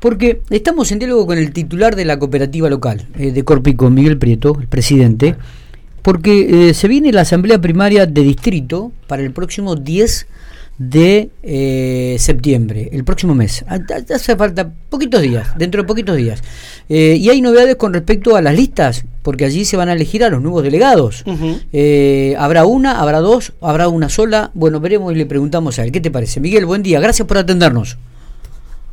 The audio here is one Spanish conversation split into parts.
porque estamos en diálogo con el titular de la cooperativa local eh, de Corpico, Miguel Prieto, el presidente, porque eh, se viene la asamblea primaria de distrito para el próximo 10 de eh, septiembre, el próximo mes. Ah, hace falta poquitos días, dentro de poquitos días. Eh, y hay novedades con respecto a las listas, porque allí se van a elegir a los nuevos delegados. Eh, ¿Habrá una, habrá dos, habrá una sola? Bueno, veremos y le preguntamos a él. ¿Qué te parece? Miguel, buen día, gracias por atendernos.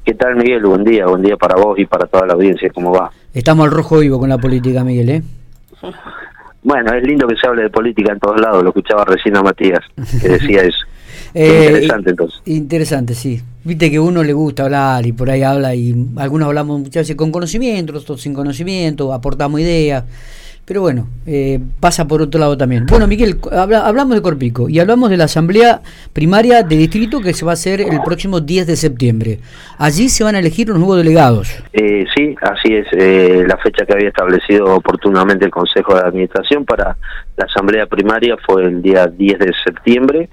¿Qué tal, Miguel? Buen día, buen día para vos y para toda la audiencia. ¿Cómo va? Estamos al rojo vivo con la política, Miguel, ¿eh? Bueno, es lindo que se hable de política en todos lados. Lo escuchaba recién a Matías, que decía eso. Eh, interesante entonces. Interesante, sí. Viste que uno le gusta hablar y por ahí habla y algunos hablamos muchas veces con conocimiento, otros sin conocimiento, aportamos ideas. Pero bueno, eh, pasa por otro lado también. Bueno, Miguel, hablamos de Corpico y hablamos de la asamblea primaria de distrito que se va a hacer el próximo 10 de septiembre. Allí se van a elegir los nuevos delegados. Eh, sí, así es. Eh, la fecha que había establecido oportunamente el Consejo de Administración para la asamblea primaria fue el día 10 de septiembre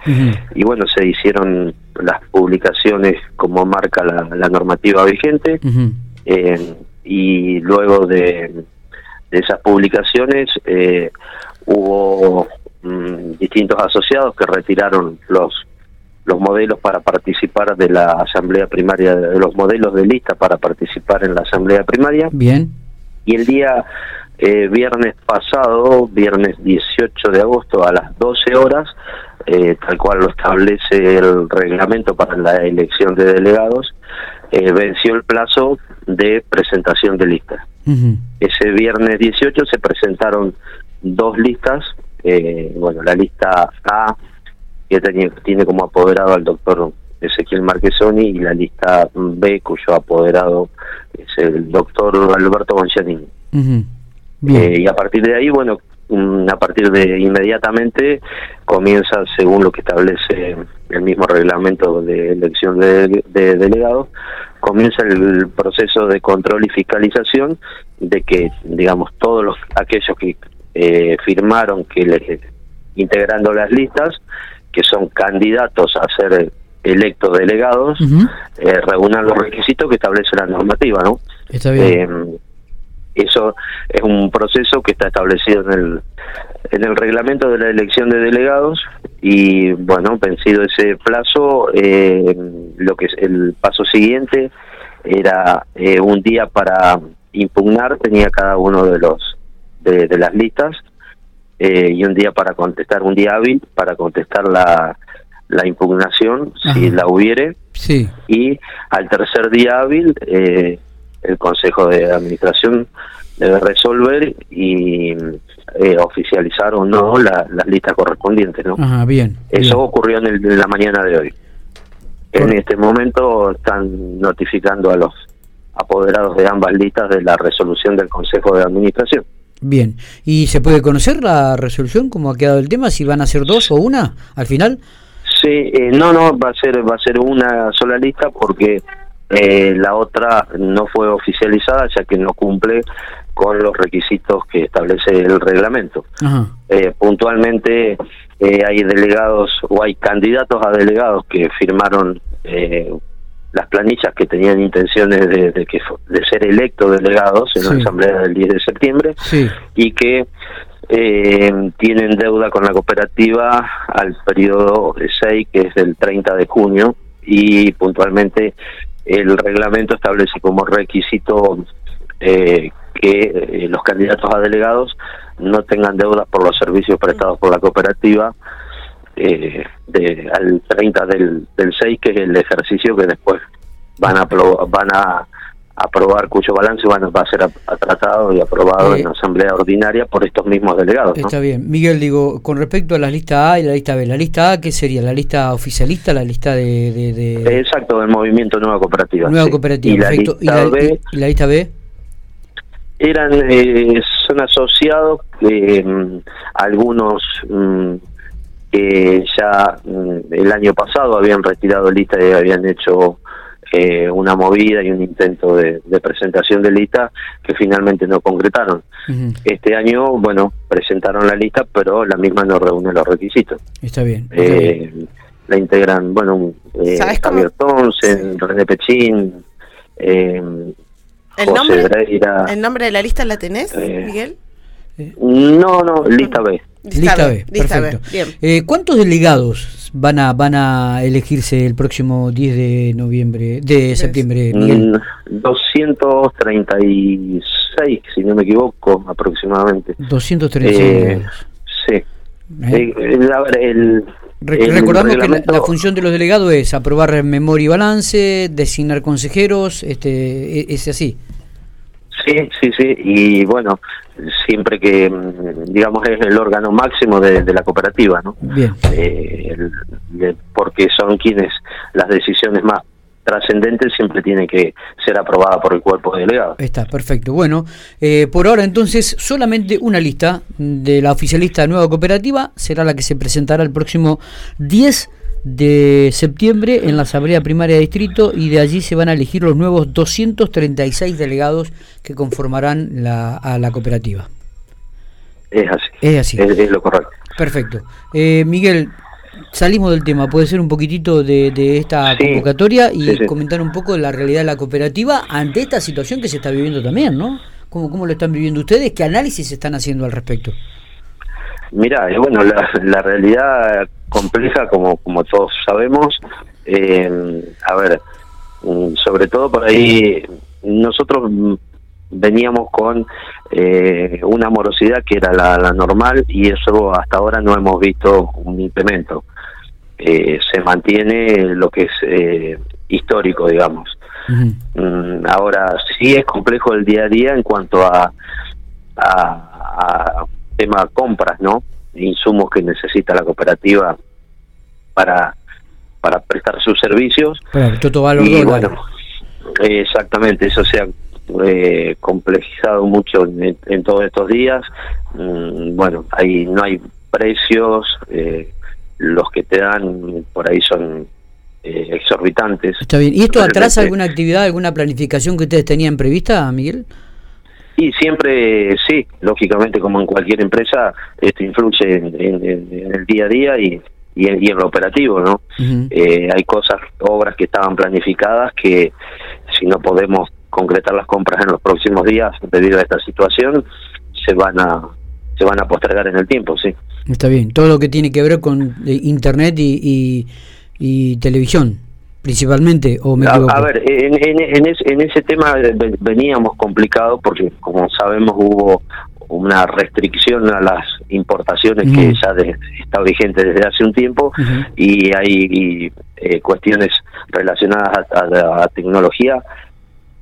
y bueno, se hicieron las publicaciones como marca la, normativa vigente y luego de de esas publicaciones eh, hubo mm, distintos asociados que retiraron los los modelos para participar de la asamblea primaria de los modelos de lista para participar en la asamblea primaria. Bien. Y el día eh, viernes pasado viernes 18 de agosto a las 12 horas eh, tal cual lo establece el reglamento para la elección de delegados venció el plazo de presentación de listas. Ese viernes 18 se presentaron dos listas, eh, bueno, la lista A, que tiene, como apoderado al doctor Ezequiel Marquesoni, y la lista B, cuyo apoderado es el doctor Alberto González. Eh, y a partir de ahí, bueno, a partir de inmediatamente comienza, según lo que establece el mismo reglamento de elección de, delegados, comienza el proceso de control y fiscalización de que, digamos, todos los aquellos que eh, firmaron que le, integrando las listas, que son candidatos a ser electos delegados, eh, reúnan los requisitos que establece la normativa, ¿no? Está bien. Eh, eso es un proceso que está establecido en el, en el reglamento de la elección de delegados y bueno, vencido ese plazo, eh, lo que es el paso siguiente era eh, un día para impugnar, tenía cada uno de los de, las listas eh, y un día para contestar, un día hábil para contestar la, la impugnación si la hubiere sí. y al tercer día hábil eh, el Consejo de Administración debe resolver y eh, oficializar o no la, las listas correspondientes. ¿no? Ajá, bien. Eso ocurrió en, el, la mañana de hoy. En este momento están notificando a los apoderados de ambas listas de la resolución del Consejo de Administración. Bien, ¿y se puede conocer la resolución, cómo ha quedado el tema, si van a ser dos o una al final? Sí, eh, no, no, va a ser va a ser una sola lista porque eh, la otra no fue oficializada ya que no cumple con los requisitos que establece el reglamento. Eh, puntualmente eh, hay delegados o hay candidatos a delegados que firmaron las planillas que tenían intenciones de, que, de ser electos delegados en la asamblea del 10 de septiembre y que tienen deuda con la cooperativa al periodo 6 que es del 30 de junio y puntualmente el reglamento establece como requisito eh, que eh, los candidatos a delegados no tengan deudas por los servicios prestados por la cooperativa eh, de, al 30 del, del 6, que es el ejercicio que después van a van a aprobar cuyo balance bueno, va a ser tratado y aprobado en la asamblea ordinaria por estos mismos delegados. Está bien. Miguel, digo, con respecto a la lista A y la lista B, ¿la lista A qué sería? ¿La lista oficialista, la lista de...? Exacto, del movimiento Nueva Cooperativa. Nueva Cooperativa, y perfecto. La lista B, ¿Y la lista B? Eran, eh, son asociados eh, algunos... Mm, que ya mm, el año pasado habían retirado lista y habían hecho eh, una movida y un intento de, presentación de lista que finalmente no concretaron. Este año, bueno, presentaron la lista, pero la misma no reúne los requisitos. Está bien. Eh, la integran, bueno, eh, Javier Thompson, René Pechín, eh, ¿El nombre, ¿El nombre de la lista la tenés, eh, Miguel? No, no, lista B. Lista, B, perfecto. Eh, ¿Cuántos delegados van a van a elegirse el próximo 10 de noviembre, de septiembre, Miguel? 236, mm, si no me equivoco, aproximadamente. 236 eh, Sí. Eh. Eh, el, Recordamos que la, función de los delegados es aprobar memoria y balance, designar consejeros, este, e, es así. Sí, sí, sí, y bueno, siempre que, mm, digamos, es el órgano máximo de, la cooperativa, ¿no? Bien. Eh, porque son quienes las decisiones más trascendentes siempre tienen que ser aprobadas por el cuerpo delegado. Está, perfecto. Bueno, eh, por ahora entonces solamente una lista de la oficialista nueva cooperativa será la que se presentará el próximo 10 de septiembre en la Asamblea Primaria de Distrito y de allí se van a elegir los nuevos 236 delegados que conformarán la, a la cooperativa. Es así. Es así. Es, lo correcto. Perfecto. Eh, Miguel, salimos del tema. ¿Puede ser un poquitito de, esta convocatoria y comentar un poco de la realidad de la cooperativa ante esta situación que se está viviendo también, ¿no? ¿Cómo, cómo lo están viviendo ustedes? ¿Qué análisis están haciendo al respecto? Mira, eh, bueno, la, la realidad compleja, como, como todos sabemos. Eh, a ver, mm, sobre todo por ahí, nosotros veníamos con eh, una morosidad que era la, normal y eso hasta ahora no hemos visto un implemento. Eh, se mantiene lo que es histórico, digamos. Mm, ahora sí es complejo el día a día en cuanto a, a, a tema compras, ¿no? insumos que necesita la cooperativa para para prestar sus servicios. y bueno, exactamente, eso se ha eh, complejizado mucho en, todos estos días. Mm, bueno, ahí no hay precios, eh, los que te dan por ahí son eh, exorbitantes. Está bien. ¿Y esto atrasa alguna actividad, alguna planificación que ustedes tenían prevista, Miguel? Y siempre, sí, lógicamente como en cualquier empresa, esto influye en, el día a día y, y, en, lo operativo, ¿no? Eh, hay cosas, obras que estaban planificadas que si no podemos concretar las compras en los próximos días debido a esta situación, se van a se van a postergar en el tiempo, sí. Está bien, todo lo que tiene que ver con eh, internet y, y televisión principalmente o me a, ver en, en, ese tema veníamos complicados porque como sabemos hubo una restricción a las importaciones que ya está vigente desde hace un tiempo y hay eh, cuestiones relacionadas a, tecnología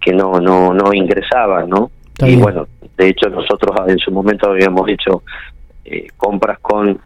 que no no no ingresaban no y bueno de hecho nosotros en su momento habíamos hecho eh, compras con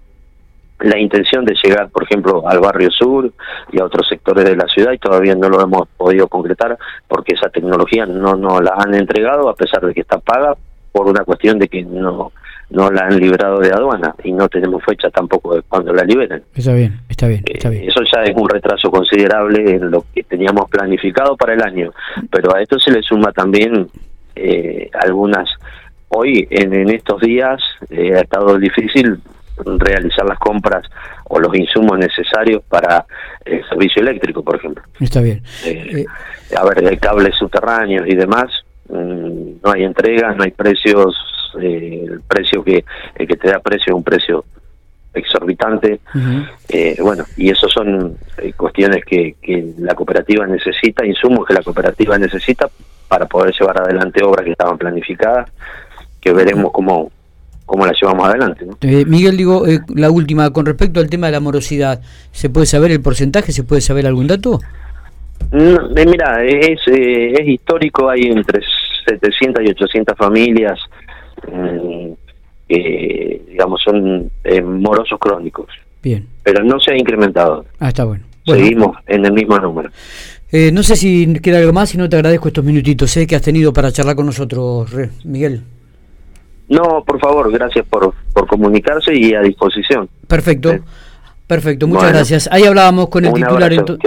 la intención de llegar, por ejemplo, al barrio sur y a otros sectores de la ciudad y todavía no lo hemos podido concretar porque esa tecnología no nos la han entregado a pesar de que está paga por una cuestión de que no no la han librado de aduana y no tenemos fecha tampoco de cuando la liberen. Está bien, está bien, está bien. Eh, eso ya es un retraso considerable en lo que teníamos planificado para el año, pero a esto se le suma también eh, algunas hoy en, en estos días eh, ha estado difícil realizar las compras o los insumos necesarios para el servicio eléctrico, por ejemplo. Está bien. Eh, eh. A ver, hay cables subterráneos y demás, mm, no hay entregas, no hay precios, eh, el precio que, el que te da precio es un precio exorbitante. bueno, y eso son cuestiones que, que la cooperativa necesita, insumos que la cooperativa necesita para poder llevar adelante obras que estaban planificadas, que veremos cómo cómo la llevamos adelante. Eh, Miguel, digo, eh, la última, con respecto al tema de la morosidad, ¿se puede saber el porcentaje? ¿Se puede saber algún dato? Eh, mira, es, es histórico, hay entre 700 y 800 familias mm, que, digamos, son morosos crónicos. Bien. Pero no se ha incrementado. Ah, está bueno. Seguimos en el mismo número. no sé si queda algo más y no te agradezco estos minutitos sé que has tenido para charlar con nosotros, Miguel. No, por favor, gracias por, por comunicarse y a disposición. Perfecto, perfecto, muchas gracias. Ahí hablábamos con el titular. Abrazo,